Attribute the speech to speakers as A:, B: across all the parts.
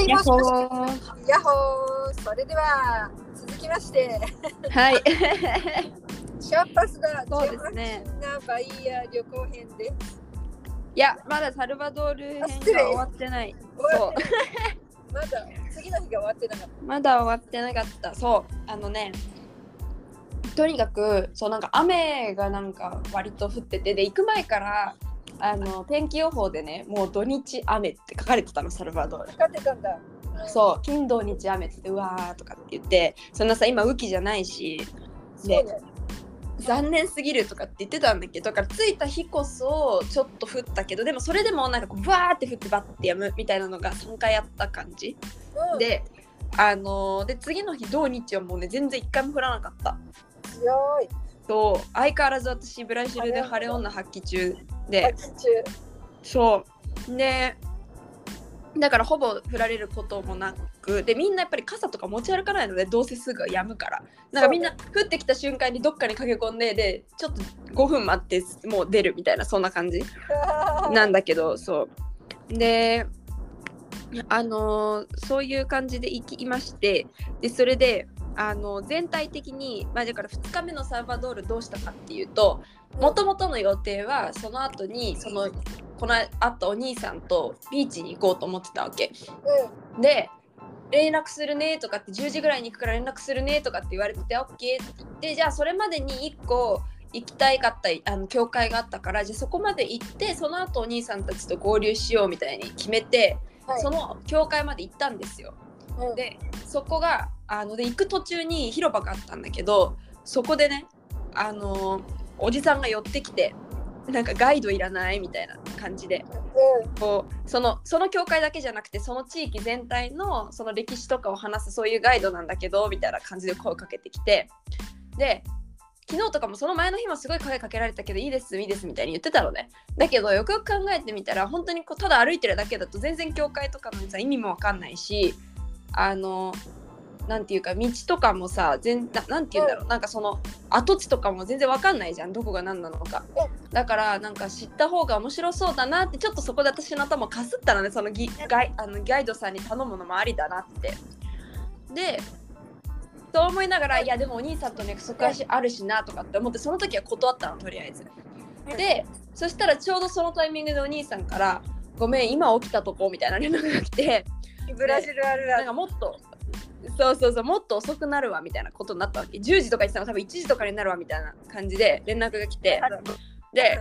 A: はい、もしもし。
B: ー
A: やっほー。それでは、続きまして、
B: はい。
A: シャーパスが
B: そうですね
A: なバイヤー旅行編で
B: いや、まだサルバドール編が終わってない。そう
A: まだ次の日が終わってなかっ
B: まだ終わってなかった。そう。あのね、とにかく、そうなんか雨がなんか割と降ってて、で、行く前から、あの天気予報でね、もう土日雨って書かれてたの、サルバドール
A: た。。かってたんだ。
B: そう、金土日雨って言って、うわーとかって言って、そんなさ、今雨季じゃないし、で
A: ね。
B: 残念すぎるとかって言ってたんだけどだから着いた日こそちょっと降ったけどでもそれでもなんかこうバーって降ってバッてやむみたいなのが3回あった感じ、
A: うん、
B: であのーで次の日土日はもうね全然1回も降らなかった
A: 強い。
B: そう相変わらず私ブラジルで晴れ女発揮中で。そう。でだからほぼ降られることもなくでみんなやっぱり傘とか持ち歩かないのでどうせすぐ止むから。なんかみんな降ってきた瞬間にどっかに駆け込んででちょっと5分待ってもう出るみたいなそんな感じ。なんだけどそう。であのーそういう感じで行きましてでそれであの全体的に、まあ、だから2日目のサルバドールどうしたかっていうともともとの予定はその後にそのこの後お兄さんとビーチに行こうと思ってたわけ
A: う
B: で連絡するねとかって10時ぐらいに行くから連絡するねとかって言われてて OK って言ってじゃあそれまでに1個行きたいかったあの教会があったからじゃあそこまで行ってその後お兄さんたちと合流しようみたいに決めて、
A: ん。はい
B: その教会まで行ったんですよ。
A: うん。
B: でそこがあので行く途中に広場があったんだけどそこでねあのおじさんが寄ってきてなんかガイドいらないみたいな感じでこうそのその教会だけじゃなくてその地域全体のその歴史とかを話すそういうガイドなんだけどみたいな感じで声をかけてきてで昨日とかもその前の日もすごい声かけられたけどいいですいいですみたいに言ってたのね。だけどよくよく考えてみたら本当にこうただ歩いてるだけだと全然教会とかのさ意味もわかんないしあのなんていうか道とかもさ全ななんて言うんだろうなんかその跡地とかも全然わかんないじゃんどこが何なのか。だからなんか知った方が面白そうだなってちょっとそこで私の頭かすったのねそのギガイあのガイドさんに頼むのもありだなって。でそう思いながらいやでもお兄さんと約束はしあるしなとかって思ってその時は断ったのとりあえず。でそしたらちょうどそのタイミングでお兄さんから「ごめん今起きたとこ」みたいな連絡が来て
A: ブラジルあるある。
B: なんかもっとそうそうそうもっと遅くなるわみたいなことになったわけ。10時とか言ってたの多分1時とかになるわみたいな感じで連絡が来て。で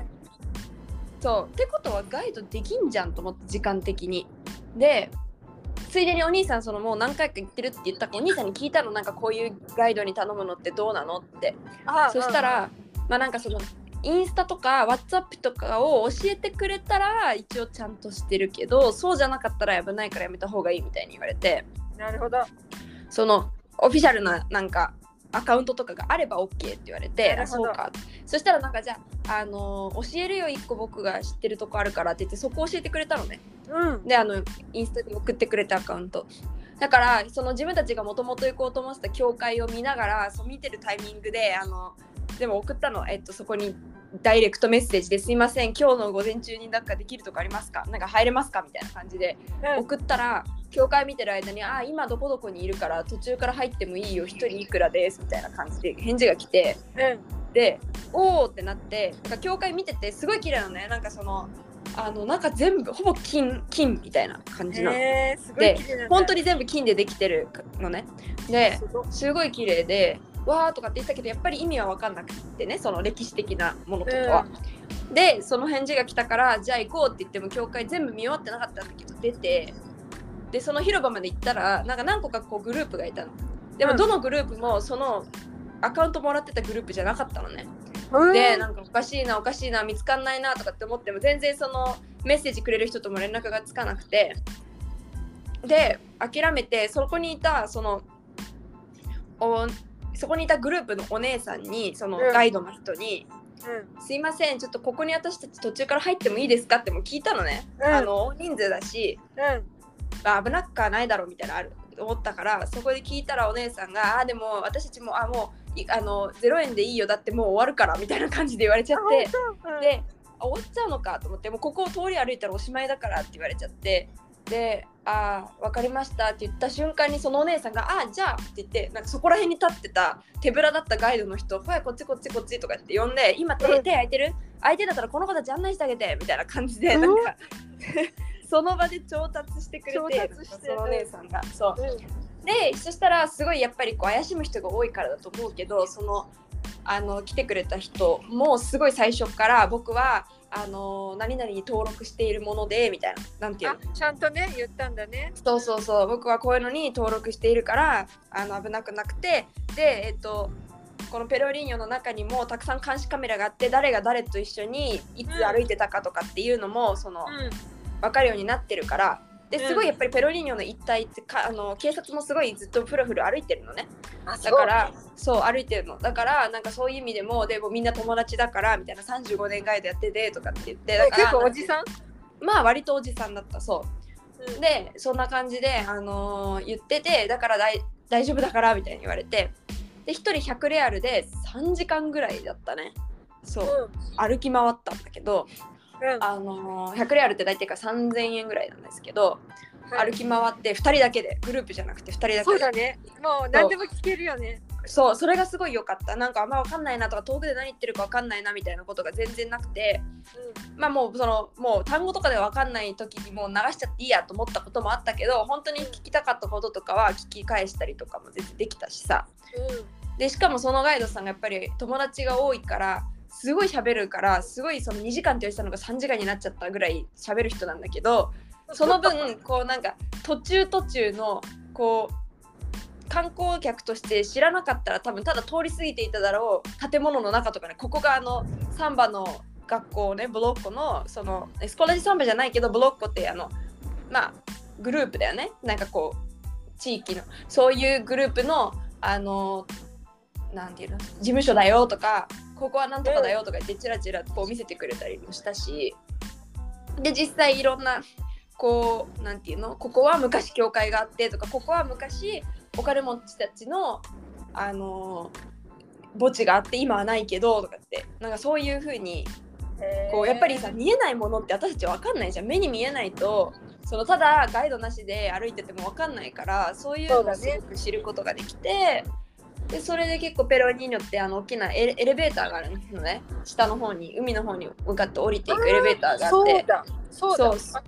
B: そうってことはガイドできんじゃんと思って時間的に。でついでにお兄さんそのもう何回か行ってるって言ったお兄さんに聞いたのなんかこういうガイドに頼むのってどうなのって。
A: あ
B: そした、らまあなんかそのインスタとか WhatsApp とかを教えてくれたら一応ちゃんとしてるけどそうじゃなかったら危ないからやめた方がいいみたいに言われて。
A: うんなるほど。
B: そのオフィシャルななんかアカウントとかがあれば OK って言われて
A: なるほど。
B: あそうか。そしたらなんかじゃあ、あのー教えるよ一個僕が知ってるとこあるからって言ってそこ教えてくれたのね。
A: うん。
B: であのインスタに送ってくれたアカウント。だからその自分たちがもともと行こうと思ってた教会を見ながらそう見てるタイミングであのでも送ったの、えっと、そこにダイレクトメッセージですいません今日の午前中になんかできるとこありますか？なんか入れますか？みたいな感じで
A: うん。
B: 送ったら教会見てる間に「あ今どこどこにいるから途中から入ってもいいよ。1人いくらです」みたいな感じで返事が来て。
A: うん。
B: で「おお!」ってなってなんか教会見ててすごい綺麗なのね。なんかそのあのなんか全部ほぼ金金みたいな感じなの。
A: えー、すごい
B: で本当に全部金でできてるのね。です
A: ごい
B: 綺麗でわーとかって言ってたけどやっぱり意味は分かんなくてねその歴史的なものとかは。でその返事が来たからじゃあ行こうって言っても教会全部見終わってなかったんだけど出てでその広場まで行ったらなんか何個かこうグループがいたの。で
A: うん
B: もどのグループもそのアカウントもらってたグループじゃなかったのね。
A: うん
B: でなんかおかしいなおかしいな見つかんないなとかって思っても全然そのメッセージくれる人とも連絡がつかなくてで諦めてそこにいたそのおそこにいたグループのお姉さんにその
A: うん。
B: ガイドの人に
A: う「
B: すいませんちょっとここに私たち途中から入ってもいいですか?」っても聞いたのね、
A: うん。
B: あの大人数だし、
A: んうん。
B: まあ、危なくはないだろうみたいなのある思ったからそこで聞いたらお姉さんが「あでも私たちもあもういあの0円でいいよ。だってもう終わるから」みたいな感じで言われちゃって。
A: うん。
B: であ終わっちゃうのかと思ってもうここを通り歩いたらおしまいだからって言われちゃってで「ああ分かりました」って言った瞬間にそのお姉さんが「ああじゃあ」って言ってなんかそこら辺に立ってた手ぶらだったガイドの人「ほやこっちこっちこっち」とかって呼んで「今手
A: うん。
B: 手空いてる？相手だったらこの子たち案内してあげて」みたいな感じでなんか その場で調達してくれて
A: 調達して。
B: そのお姉さんが。そう。
A: うん。
B: でそしたらすごいやっぱりこう怪しむ人が多いからだと思うけどそのあの来てくれた人もすごい最初から僕はあの何々に登録しているものでみたいな。なんていう
A: あ
B: の
A: ちゃんとね言ったんだね。
B: そうそうそう僕はこういうのに登録しているからあの危なくなくてでえっとこのペロリーニョの中にもたくさん監視カメラがあって誰が誰と一緒にいつ歩いてたかとかっていうのもその
A: うん。
B: 分かるようになってるからですご
A: うん
B: いやっぱりペロリーニョの一帯ってかあの警察もすごいずっとふらふら歩いてるのね。
A: あ
B: だからそう歩いてるの。だからなんかそういう意味でもでもみんな友達だからみたいな35年ガイドやっててとかって言ってだから
A: 結構おじさん？
B: まあ割とおじさんだったそう。でそんな感じで、あのー言っててだから大大丈夫だからみたいに言われて。で1人100レアルで3時間ぐらいだったね。そう、歩き回ったんだけど、
A: うん。うん
B: あのー100レアルって大体か3000円ぐらいなんですけど、
A: はい。
B: 歩き回って2人だけでグループじゃなくて2人だけで。
A: そうだね。もう何でも聞けるよね。
B: そう。それがすごい良かった。なんかあんま分かんないなとか遠くで何言ってるか分かんないなみたいなことが全然なくてまあもうそのもう単語とかで分かんない時にもう流しちゃっていいやと思ったこともあったけど本当に聞きたかったこととかは聞き返したりとかも全然できたしさ。
A: うん。
B: でしかもそのガイドさんがやっぱり友達が多いからすごい喋るからすごいその2時間って言われてたのが3時間になっちゃったぐらい喋る人なんだけどその分こうなんか途中途中のこう観光客として知らなかったら多分ただ通り過ぎていただろう建物の中とかねここがあのサンバの学校ねブロッコのそのエスコレジサンバじゃないけどブロッコってあのまあグループだよね。なんかこう地域の。そういうグループのあのなんていうの事務所だよとかここはなんとかだよとか言ってチラチラこう見せてくれたりもしたしで実際いろんなこうなんていうのここは昔教会があってとかここは昔お金持ちたちのあの墓地があって今はないけどとかってなんかそういう風にこうやっぱりさ見えないものって私たち分かんないじゃん。目に見えないとそのただガイドなしで歩いてても分かんないからそういうのをすごく知ることができて、でそれで結構ペロニーニョってあの大きなエレエレベーターがあるのね。下の方に海の方に向かって降りていくエレベーターがあって。
A: そう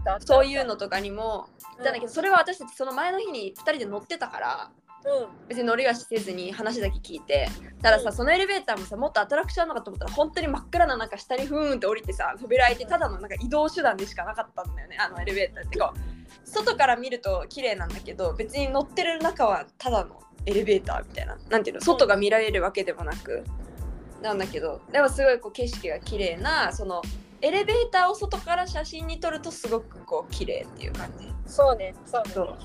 A: だ。そう
B: いうのとかにも行ったんだけ
A: ど
B: どそれは私たちその前の日に2人で乗ってたから
A: うん。
B: 別に乗りはせずに話だけ聞いてたださそのエレベーターもさもっとアトラクションなのかと思ったら本当に真っ暗な中下にふーんって降りてさ扉開いてただのなんか移動手段でしかなかったんだよね。あのエレベーターって。こう外から見ると綺麗なんだけど別に乗ってる中はただのエレベーターみたいな。なんていうの？外が見られるわけでもなく。なんだけどでもすごいこう景色が綺麗なそのエレベーターを外から写真に撮るとすごくこう綺麗っていう感じ。
A: そうねそうね。
B: そ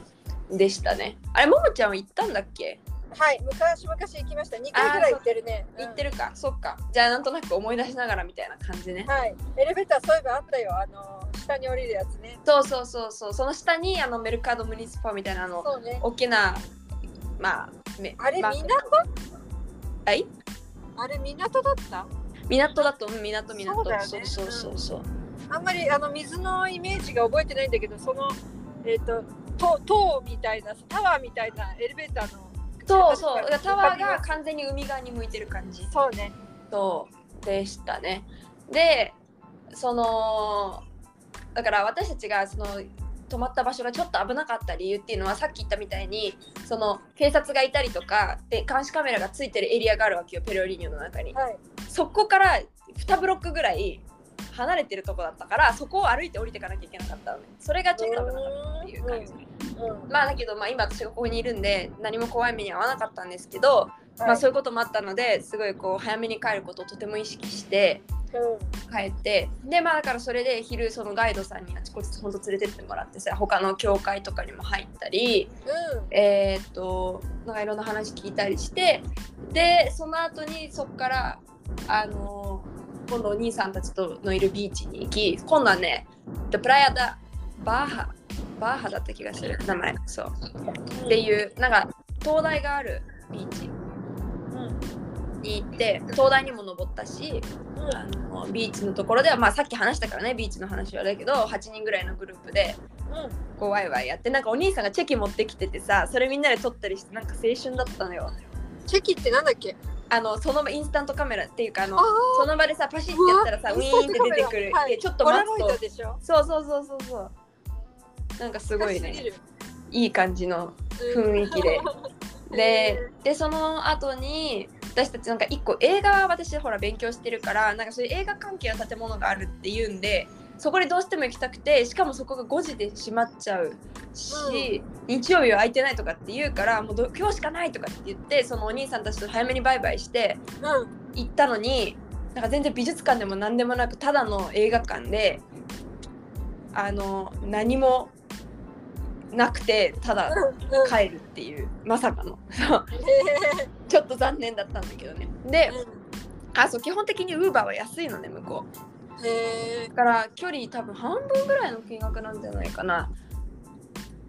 B: う。でしたね。あれももちゃんは行ったんだっけ？
A: はい昔々行きました。2回ぐらい行ってるね。
B: 行ってるか、そっか。じゃあなんとなく思い出しながらみたいな感じね。
A: うんはい。エレベーターそういえばあったよ。あの下に降りるやつね。
B: そうそうそうそう。その下にあのメルカドムニスパみたいなあの
A: ね。
B: 大きなまあ
A: あれ港？
B: はい
A: あれ港だった？
B: 港だとうん港港。
A: そうだよね。
B: そうそうそうそう。
A: あんまりあの水のイメージが覚えてないんだけどそのえっ、と塔塔みたいなタワーみたいなエレベーターの
B: そうそう。タワーが。完全に海側に向いてる感じ。
A: そうね。
B: そう。でしたね。でそのだから私たちがその泊まった場所がちょっと危なかった理由っていうのはさっき言ったみたいにその警察がいたりとかで監視カメラがついてるエリアがあるわけよペロリーニョの中に。
A: はい。
B: そこから2ブロックぐらい離れてるとこだったからそこを歩いて降りていかなきゃいけなかったのねそれがちょっと危なかったっていう感じ。
A: うん。
B: まあだけどまあ今私がここにいるんで何も怖い目に遭わなかったんですけど、まあそういうこともあったのですごいこう早めに帰ることをとても意識して
A: うん
B: 帰ってでまあだからそれで昼そのガイドさんにあちこちほんと連れてってもらってさ他の教会とかにも入ったりえーっとなんかいろんな話聞いたりしてでその後にそっからあの今度お兄さんたちとのいるビーチに行き今度はねでプラヤダバーハバーハだった気がする名前。そう。っていうなんか灯台があるビーチ。
A: うん
B: に行って東大にも登ったしあのビーチのところでは、まあ、さっき話したからねビーチの話はだけど8人ぐらいのグループで
A: うん。
B: こうワイワイやってなんかお兄さんがチェキ持ってきててさそれみんなで撮ったりしてなんか青春だったのよ。
A: チェキってなんだっけ？
B: あのその場インスタントカメラっていうかあの
A: あ
B: その場でさパシッてやったらさウィーンって出てくる、
A: はい
B: でちょっと待つと。
A: ロイドでしょ？
B: そうそうそうそうそう。なんかすごいね。いい感じの雰囲気で。ででその後に私たちなんか一個映画私ほら勉強してるからなんかそういう映画関係の建物があるっていうんでそこにどうしても行きたくてしかもそこが5時で閉まっちゃうし、日曜日は空いてないとかって言うからもうど今日しかないとかって言ってそのお兄さんたちと早めにバイバイして
A: うん。
B: 行ったのになんか全然美術館でも何でもなくただの映画館であの何もなくてただ帰るっていうまさかの。ちょっと残念だったんだけどね。で
A: ー
B: あそう基本的にウーバーは安いのね向こう。
A: へ
B: だから距離多分半分ぐらいの金額なんじゃないかな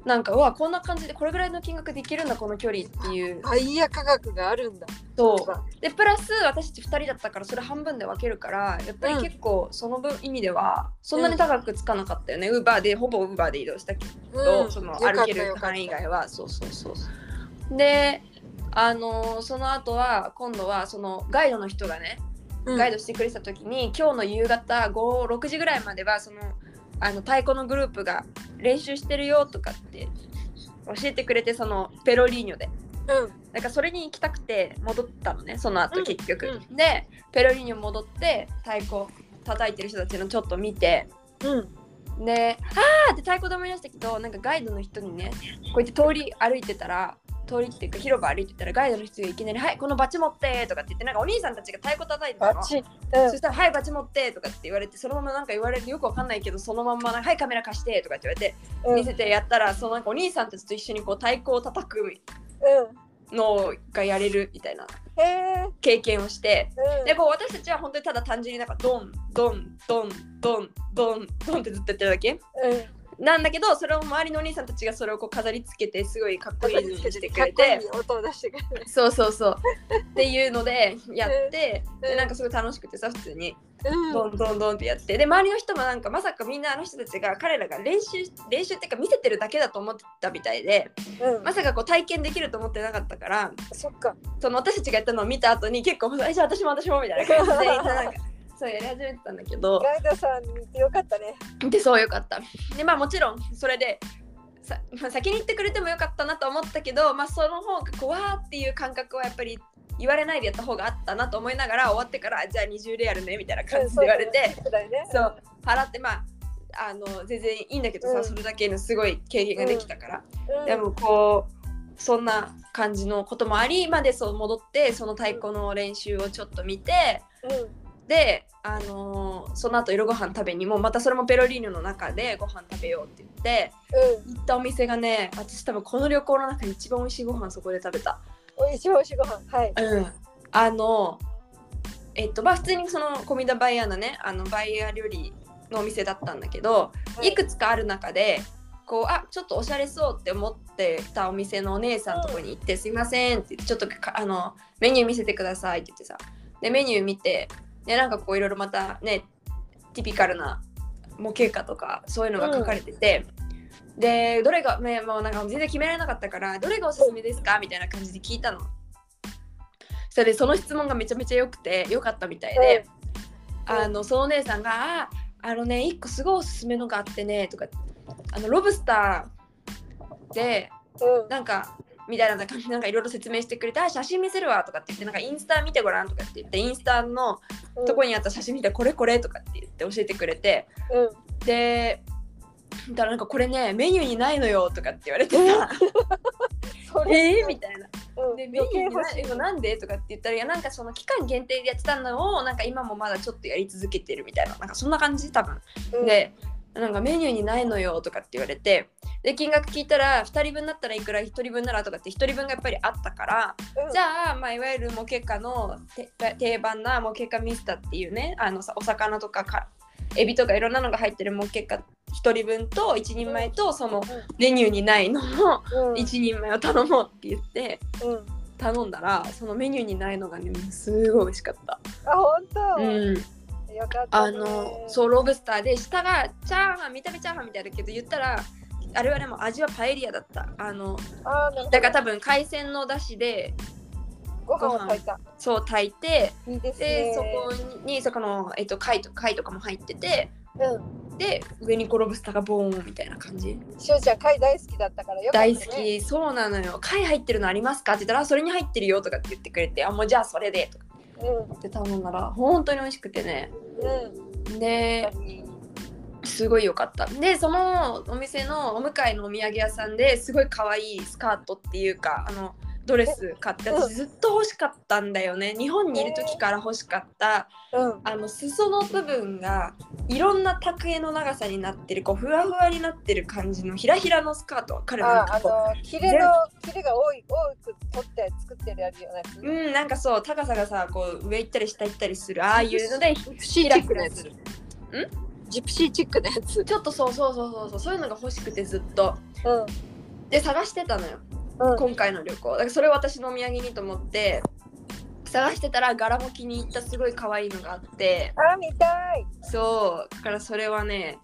B: なんかうわこんな感じでこれぐらいの金額で行けるんだこの距離っていう。
A: ーバイヤ価格があるんだ。
B: そう。でプラス私たち2人だったからそれ半分で分けるからやっぱり結構その分意味ではそんなに高くつかなかったよね、ウーバーでほぼウーバーで移動したけど、
A: うん。
B: その歩ける範囲以外は。そうそうそうであのーその後は今度はそのガイドの人がね
A: うん。
B: ガイドしてくれてた時に、今日の夕方56時ぐらいまではそのあの太鼓のグループが練習してるよとかって教えてくれてそのペロリーニョで。
A: うん。
B: なんかそれに行きたくて戻ったのねその後
A: うん。
B: 結局、
A: う
B: でペロリーニョ戻って太鼓叩いてる人たちのちょっと見て。
A: うん。
B: であー！って太鼓で思い出したけどなんかガイドの人にねこうやって通り歩いてたら通りっていうか広場歩いてたらガイドの人がいきなり「はいこのバチ持って」とかって言ってなんかお兄さんたちが太鼓叩いてたの。
A: バチ。うん。
B: そしたら「はいバチ持って」とかって言われてそのままなんか言われるよくわかんないけどそのまんまなんか「はいカメラ貸して」とかって言われて
A: うん。
B: 見せてやったらそのなんかお兄さんたちと一緒にこう太鼓を叩く
A: う
B: のがやれるみたいな経験をして
A: えうん。
B: でこう私たちは本当にただ単純になんかドンドンドンドンドンドンってずっとやってるだけ？
A: うん
B: なんだけどそれを周りのお兄さんたちがそれをこう飾りつけてすごいかっこいいのにしてくれて。
A: 音を出してくれる
B: そうそうそう。っていうのでやって
A: うん。
B: でなんかすごい楽しくてさ普通に。
A: うん。
B: ドンドンドンってやって。で周りの人もなんかまさかみんなあの人たちが彼らが練習練習っていうか見せてるだけだと思ってたみたいで
A: うん。
B: まさかこう体験できると思ってなかったから
A: そっか。
B: その私たちがやったのを見た後に結構「えじゃあ私も私も」みたいな感じでなんかそうやり始めてたんだけど。
A: ガイドさんてよかったね。
B: でそうよかった。でまあもちろんそれでさ、まあ、先に言ってくれてもよかったなと思ったけどまあその方がこうわーっていう感覚はやっぱり言われないでやった方があったなと思いながら終わってからじゃあ20レアルねみたいな感じで言われて、
A: そうだよね。
B: そう払ってまああの全然いいんだけどさ、
A: うん。
B: それだけのすごい経験ができたから、
A: うん。
B: でもこうそんな感じのこともありまでそう戻ってその太鼓の練習をちょっと見て
A: うん
B: で、あのーその後夜ご飯食べにもまたそれもペロリーニョの中でご飯食べようって言って
A: うん。
B: 行ったお店がね私多分この旅行の中で一番美味しいご飯そこで食べた。
A: おいしいおいしいご飯はい。
B: うん、あのえっとまあ普通にそのコミダバイヤーのねあのバイヤー料理のお店だったんだけど、
A: はい。
B: いくつかある中でこうあちょっとおしゃれそうって思ってたお店のお姉さんのとこに行って「すいません」って言って「ちょっとかあのメニュー見せてください」って言ってさでメニュー見てでなんかこういろいろまたねティピカルな模型化とかそういうのが書かれてて、でどれが、ね、もうなんか全然決められなかったからどれがおすすめですか？みたいな感じで聞いたの。それでその質問がめちゃめちゃ良くて良かったみたいで、
A: うん。
B: あのそのお姉さんが「ああのね一個すごいおすすめのがあってね」とかあのロブスターで
A: うん。
B: なんかみたいな感じなんかいろいろ説明してくれて「あ写真見せるわ」とかって言ってなんかインスタ見てごらんとかって言ってインスタの
A: うん
B: とこにあった写真見てこれこれとかって言って教えてくれて。
A: うん。
B: でだからなんかこれねメニューにないのよとかって言われてさ
A: それ
B: えー？みたいな。
A: うん。
B: でメニューにないのなんでとかって言ったらいやなんかその期間限定でやってたのをなんか今もまだちょっとやり続けてるみたいな。なんかそんな感じ多分。
A: うん。
B: でなんかメニューにないのよとかって言われてで金額聞いたら2人分だったらいくら1人分ならとかって1人分がやっぱりあったから
A: うん。
B: じゃあ、まあ、いわゆるモケカのて定番なモケカミスタっていうねあのさお魚とかかエビとかいろんなのが入ってるモケカ1人分と1人前とそのメニューにないのの
A: うん。
B: 1人前を頼もうって言って
A: うん。
B: 頼んだらそのメニューにないのがねすごい美味しかった。
A: あ本当、
B: うん、
A: よかった、
B: あ
A: ね、
B: のそうロブスターで下がチャーハン見た目チャーハンみたいだけど言ったらあれはでも味はパエリアだった。あのだから多分海鮮のだしで
A: ご飯を炊いた。
B: そう炊いて
A: で
B: そこにそこの、えっと、貝と貝とかも入ってて
A: うん。
B: で上にこうロブスターがボーンみたいな感じ。
A: しおちゃん貝大好きだったからよかった、ね、
B: 大好き。そうなのよ。貝入ってるのありますか？って言ったらあそれに入ってるよとかって言ってくれてあもうじゃあそれでとか
A: うん
B: って頼ん。だら本当に美味しくてね
A: うん。
B: ですごい良かった。でそのお店のお向かいのお土産屋さんですごい可愛いスカートっていうかあのドレス買って私ずっと欲しかったんだよね。日本にいる時から欲しかった
A: うん。
B: あの裾の部分がいろんな竹の長さになってるこうふわふわになってる感じのひらひらのスカートわかるなんかこ
A: の切れの切れが多い多く取って作ってるやつよね
B: ううんなんかそう高さがさこう上行ったり下行ったりするああいうので
A: ジプシーチックのやつ。
B: ん？
A: ジプシーチックのやつ。
B: ちょっとそうそうそうそうそうそういうのが欲しくてずっと。
A: うん。
B: で探してたのよ。
A: うん。
B: 今回の旅行。だからそれを私のお土産にと思って探してたら柄も気に入ったすごい可愛いのがあって。
A: あ見たい。
B: そう。だからそれはね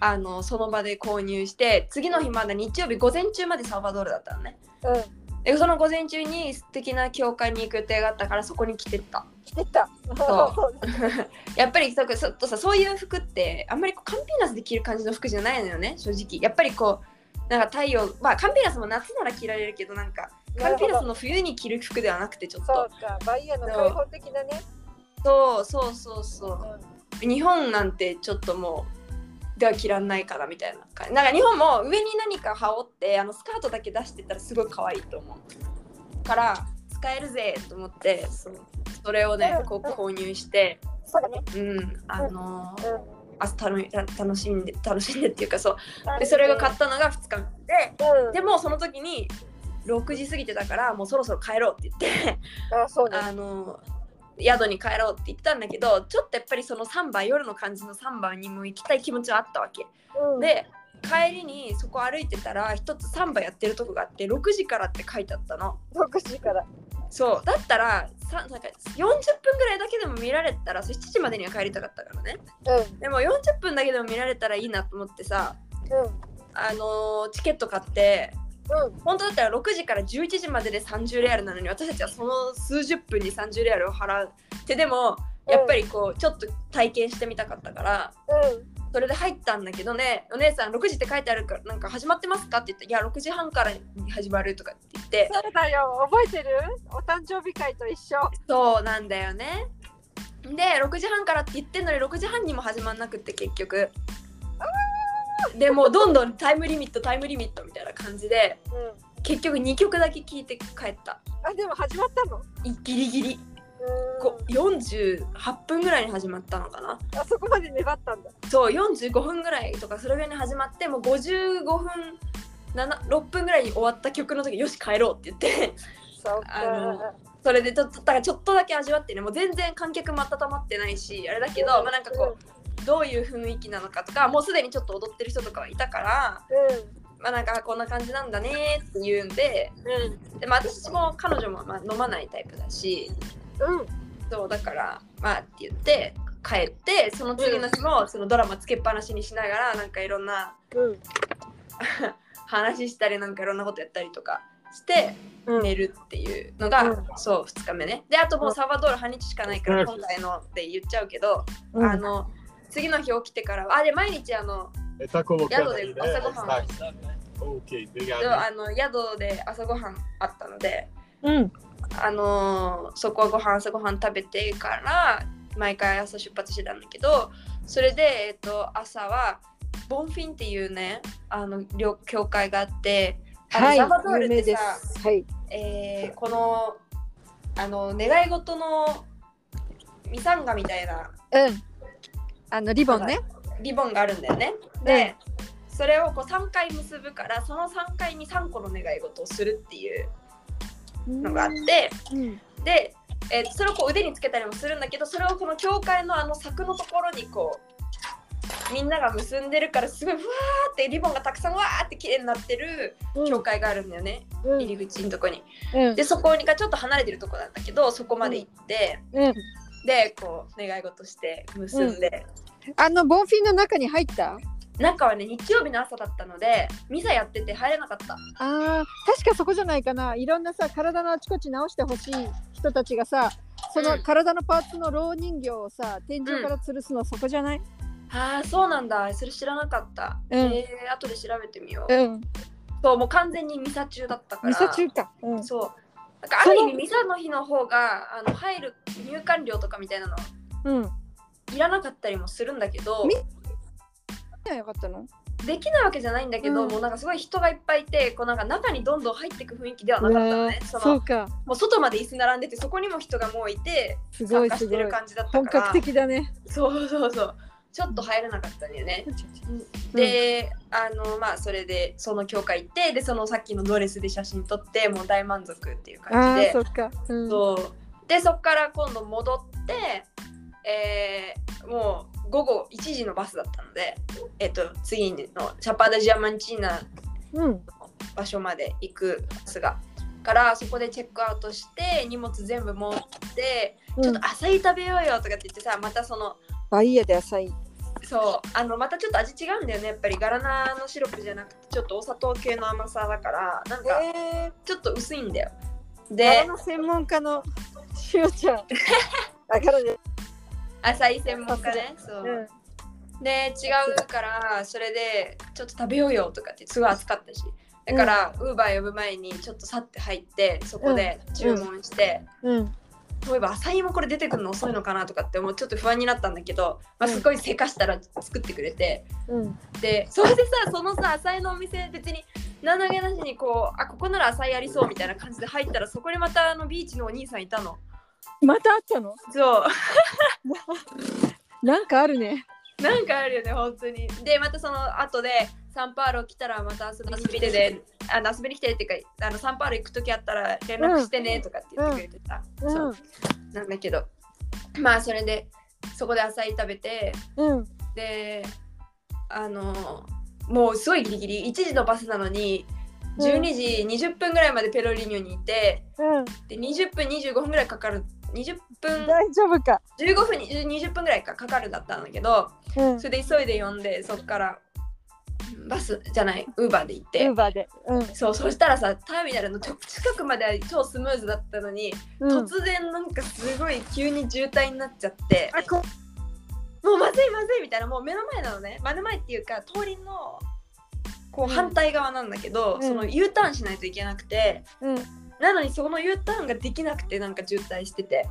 B: あのその場で購入して次の日まだ日曜日午前中までサルバドールだったのね。
A: うん
B: でその午前中に素敵な教会に行く予定があったからそこに来てった。
A: 来てた。
B: そう。やっぱりそうそさそういう服ってあんまりこうカンピーナスで着る感じの服じゃないのよね正直。やっぱりこうなんか太陽まあカンピーナスも夏なら着られるけどなんかカンピーナスの冬に着る服ではなくてちょっ
A: そ
B: と
A: うか。バイヤーの開放的なね。
B: そう。そうそうそう。
A: うん。
B: 日本なんてちょっともうでは着らんないからみたいな感じ。なんか日本も上に何か羽織ってあのスカートだけ出してたらすごい可愛いと思うから使えるぜと思ってそうそれをね
A: うん。
B: こう購入して
A: そう
B: んあのー
A: う
B: あ楽み楽しんで楽しんでっていうかそう。
A: ん
B: で。それが買ったのが2日目
A: うん。
B: ででもその時に6時過ぎてたからもうそろそろ帰ろうって言って
A: あそうね。
B: あの宿に帰ろうって言ってたんだけどちょっとやっぱりそのサンバ夜の感じのサンバにも行きたい気持ちはあったわけ。
A: うん。
B: で帰りにそこ歩いてたら一つサンバやってるとこがあって6時からって書いてあったの。
A: 6時から。
B: そう。だったらさなんか40分ぐらいだけでも見られたらそ7時までには帰りたかったからね。
A: うん。
B: でも40分だけでも見られたらいいなと思ってさ
A: うん。
B: あのーチケット買って
A: うん。
B: 本当だったら6時から11時までで30レアルなのに私たちはその数十分に30レアルを払ってでもやっぱりこうちょっと体験してみたかったから
A: うん。
B: それで入ったんだけどねお姉さん6時って書いてあるからなんか始まってますかって言っていや6時半から始まるとかって言って。
A: そうだよ。覚えてる？お誕生日会と一緒。
B: そうなんだよね。で6時半からって言ってんのに6時半にも始まんなくって結局でもうどんどんタイムリミットタイムリミットみたいな感じで
A: うん。
B: 結局2曲だけ聴いて帰った。
A: あでも始まったの？
B: いギリギリ。
A: う
B: こ48分ぐらいに始まったのかな。ん
A: あそこまで粘ったんだ。
B: そう45分ぐらいとかそれぐらいに始まってもう55分7 6分ぐらいに終わった曲の時よし帰ろうって言って。
A: そう
B: あの
A: か
B: それでちょっとだからちょっとだけ味わってねもう全然観客も温まってないしあれだけど、まあ、なんかこうどういう雰囲気なのかとかもうすでにちょっと踊ってる人とかはいたからまあなんかこんな感じなんだねって言うんで
A: うん。うん。
B: で、まあ、私も彼女もまあ飲まないタイプだし
A: うん。
B: そうだからまあって言って帰ってその次の日もそのドラマつけっぱなしにしながらなんかいろんな
A: うん。
B: 話したりなんかいろんなことやったりとかして
A: うん。
B: 寝るっていうのが、
A: うん。
B: そう2日目ね。であともうサルバドール半日しかないから今回のって言っちゃうけど、あの次の日起きてからあで毎日あの
C: Está como que
B: Yato de
C: ahí, ¿eh?
B: Asagohan.
C: Está. Ok,
B: で
C: obrigado.
B: あの宿で朝ごはんあったので
A: うん
B: あのそこはご飯朝ごはん食べてから毎回朝出発してたんだけどそれで、えっと、朝はボンフィンっていうねあの両教会があってあの
A: はい
B: サルバドール
A: 有名で
B: ってさ、
A: すはい
B: えーこのあの願い事のミサンガみたいな
A: うんあのリボンね。
B: リボンがあるんだよね。で、それをこう3回結ぶからその3回に3個の願い事をするっていうのがあって、
A: うん。
B: で、えーそれをこう腕につけたりもするんだけどそれをこの教会のあの柵のところにこうみんなが結んでるからすごいふわーってリボンがたくさんわーって綺麗になってる教会があるんだよね、
A: うん。
B: 入り口のとこに。
A: うん。
B: でそこがちょっと離れてるとこなんだけどそこまで行って、
A: うん
B: でこう願い事して結んで、
A: あのボンフィンの中に入った？
B: 中はね日曜日の朝だったのでミサやってて入れなかった。
A: あー確かそこじゃないかな。いろんなさ体のあちこち直してほしい人たちがさその体のパーツのろう人形をさ天井から吊るすのそこじゃない？
B: ああそうなんだ。それ知らなかった。
A: うん。
B: えー、後で調べてみよう。
A: うん。
B: そうもう完全にミサ中だったから。
A: ミサ中か。うん。
B: そう。なんかある意味ミサの日の方があの入る入館料とかみたいなの
A: うん。
B: いらなかったりもするんだけど。
A: みよかったの？
B: できないわけじゃないんだけど、
A: うん。
B: もうなんかすごい人がいっぱいいてこうなんか中にどんどん入っていく雰囲気ではなかったのね。
A: うわー
B: その
A: そうか。
B: もう外まで椅子並んでてそこにも人がもういて
A: すご
B: 参
A: いすごい。
B: 加してる感じだった
A: 本
B: から。
A: 格的だね。
B: そうそうそうちょっと入れなかったんだよね、であのまあそれでその教会行ってでそのさっきのドレスで写真撮ってもう大満足っていう
A: あ
B: 感じで。
A: あそっか。うん。
B: そう。でそっから今度戻って、えーもう午後1時のバスだったので、えっと次のチャパダジアマンチーナ
A: うん。
B: 場所まで行くバスが。からそこでチェックアウトして荷物全部持って、ちょっとアサイ食べようよとかって言ってさまたその
A: バイヤで浅い
B: そう。あのまたちょっと味違うんだよね。やっぱりガラナのシロップじゃなくてちょっとお砂糖系の甘さだから。なんか
A: え
B: ちょっと薄いんだよ。
A: ー、
B: で
A: の専門家のしおちゃん。だからね
B: 浅い専門家ね。そう、
A: うん。
B: で違うからそれでちょっと食べようよとかってすごい暑かったし。だからウーバー呼ぶ前にちょっとさって入ってそこで注文して、
A: うん
B: そういえば浅いもこれ出てくるの遅いのかなとかって思うちょっと不安になったんだけど、まあ、すごいせかしたら作ってくれて、
A: うん。
B: でそれでさそのさ浅いのお店別に何の気なしにこうあここなら浅いありそうみたいな感じで入ったらそこにまたあのビーチのお兄さんいたの。
A: また会ったの？
B: そう。
A: なんかあるね
B: なんかあるよね本当に。でまたその後でサンパウロ来たらまた遊びに来てであの遊びに来てっていうかあのサンパウロ行く時あったら連絡してねとかって言ってくれてた、
A: うん。
B: そう。なんだけど。まあそれでそこで浅い食べて
A: うん。
B: であのもうすごいギリギリ。1時のバスなのに
A: うん
B: 12時20分ぐらいまでペロリニョにいて、
A: うん。
B: で20分25分ぐらいかかる20分。
A: 大丈夫か。
B: 15分に20分ぐらいかかかるだったんだけど
A: うん。
B: それで急いで呼んでそっからバスじゃないウーバーで行っ
A: ウ
B: て
A: ーバーで。うん。
B: そうそしたらさターミナルの近くまでは超スムーズだったのに、
A: うん。
B: 突然なんかすごい急に渋滞になっちゃって。もうまずいまずいみたいなもう目の前なのね。目の前っていうか通りのこ
A: う
B: うん。反対側なんだけど、
A: うん。
B: その U ターンしないといけなくて
A: うん
B: なのにその U ターンができなくてなんか渋滞してて。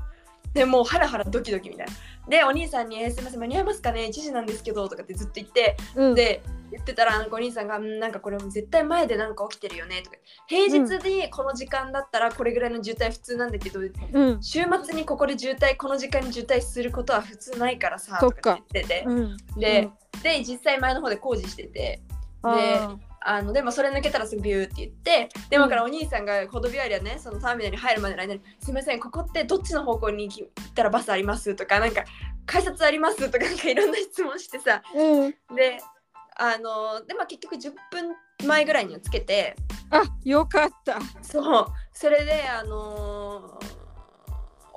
B: でもうハラハラドキドキみたいな。でお兄さんにえー「すいません間に合いますかね1時なんですけど」とかってずっと言って。
A: うん。
B: で言ってたらなんかお兄さんがん「なんかこれも絶対前でなんか起きてるよね」とか「平日にこの時間だったらこれぐらいの渋滞普通なんだけど
A: うん。
B: 週末にここで渋滞この時間に渋滞することは普通ないからさ」とか言ってて。
A: うん。
B: で,、で実際前の方で工事してて。
A: あ
B: あのでもそれ抜けたらすぐビューって言ってでもからお兄さんがコドビアリアねそのターミナルに入るまでの間に「すいませんここってどっちの方向に行ったらバスあります?」とかなんか「改札あります?」とか なんかいろんな質問してさ
A: ーうん
B: であので、まあ、結局10分前ぐらいにはつけて
A: あよかった
B: そうそれであのー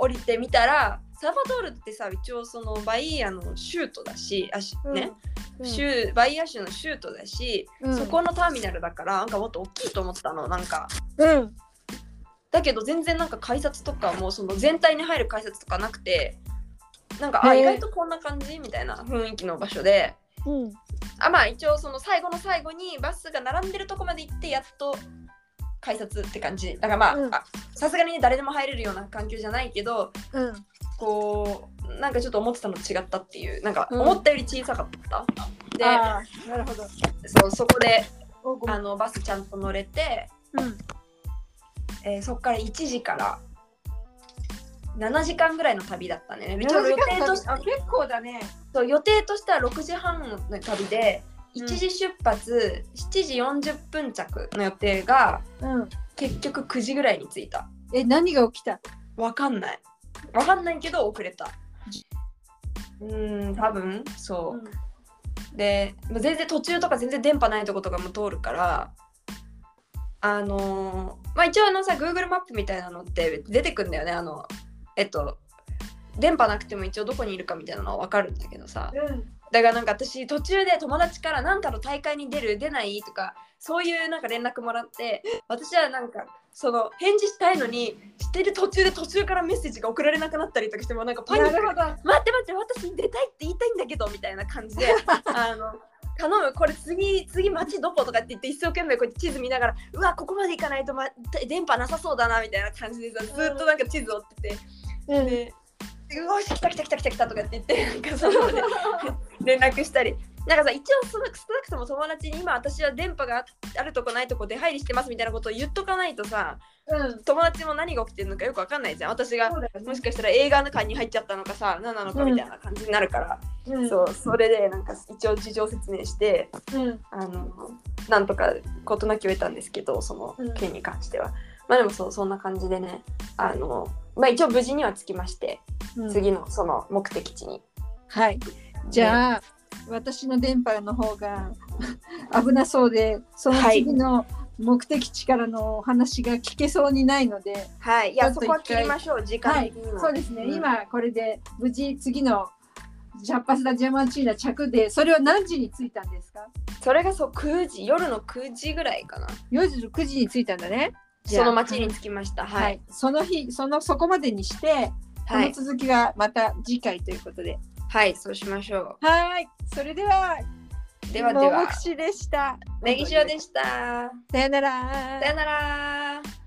B: 降りてみたらサルバドールってさ一応そのバイアのシュートだしあし、ね、
A: うん。
B: 州バイア州のシュートだし、
A: うん。
B: そこのターミナルだからなんかもっと大きいと思ったの。なんか
A: うん。
B: だけど全然なんか改札とかもその全体に入る改札とかなくてなんかあ意外とこんな感じみたいな雰囲気の場所で。
A: うん。
B: あまあ一応その最後の最後にバスが並んでるとこまで行ってやっと改札って感じ。だからまあさすがにね誰でも入れるような環境じゃないけど
A: うん。
B: こうなんかちょっと思ってたのと違ったっていうなんか
A: うん。
B: 思ったより小さかった、で
A: あーなるほど。
B: そうそこであのバスちゃんと乗れて、
A: うん。
B: えーそこから1時から7時間ぐらいの旅だったね。
A: 7
B: 一応予定とし
A: あ結構だね。
B: そう予定としては6時半の旅で
A: うん。
B: 1時出発、7時40分着の予定が
A: うん。
B: 結局9時ぐらいに着いた。
A: え何が起きた？
B: わかんない。わかんないけど遅れた。うーん多分？そう。でもう全然途中とか全然電波ないとことかも通るからあのーまあ一応あのさ Google マップみたいなのって出てくんだよね。あのえっと電波なくても一応どこにいるかみたいなのは分かるんだけどさ。だからなんか私途中で友達から何かの大会に出る出ないとかそういうなんか連絡もらって私はなんかその返事したいのにしてる途中で途中からメッセージが送られなくなったりとかしてもなんかパニック。待って待って私出たいって言いたいんだけどみたいな感じで あの頼むこれ次次街どことかって言って一生懸命こうやって地図見ながらうわここまで行かないと、ま、電波なさそうだなみたいな感じでさずっとなんか地図追ってて。
A: うん
B: で、うわし来た来た来た来た来たとかって言って、なんかそのね 連絡したり。なんかさ、一応その少なくとも友達に今私は電波があるとこないとこ出入りしてますみたいなことを言っとかないとさ、
A: うん。
B: 友達も何が起きてるのかよくわかんないじゃん。私がもしかしたら映画の館に入っちゃったのかさ、何なのかみたいな感じになるから、
A: うん。
B: そう、それでなんか一応事情説明して、
A: うん。
B: あの、なんとか事なきを得たんですけど、その
A: うん
B: 件に関しては。まあでもそうそんな感じでね、あの、まあ一応無事には着きまして、
A: うん。
B: 次のその目的地に。
A: はい。じゃあ、私の電波の方が 危なそうで、その次の目的地からのお話が聞けそうにないので、
B: はい、いや、そこは切りましょう、時
A: はい
B: 間的に、も。
A: そうですね、
B: うん
A: 今これで無事次のジャッパスダジャマンチーナ着で、それは何時に着いたんですか？
B: それがそう9時、夜の9時ぐらいかな。
A: ?4 時9時に着いたんだね。
B: その町に着きました。
A: は
B: はいい。、
A: その日、そのそこまでにして、こ
B: はい、
A: の続きはまた次回ということで。
B: はい、そうしましょ
A: はい、それでは、
B: う。ではでは
A: ももく、しでした。
B: ネギ塩でした。
A: さよなら
B: さよなら。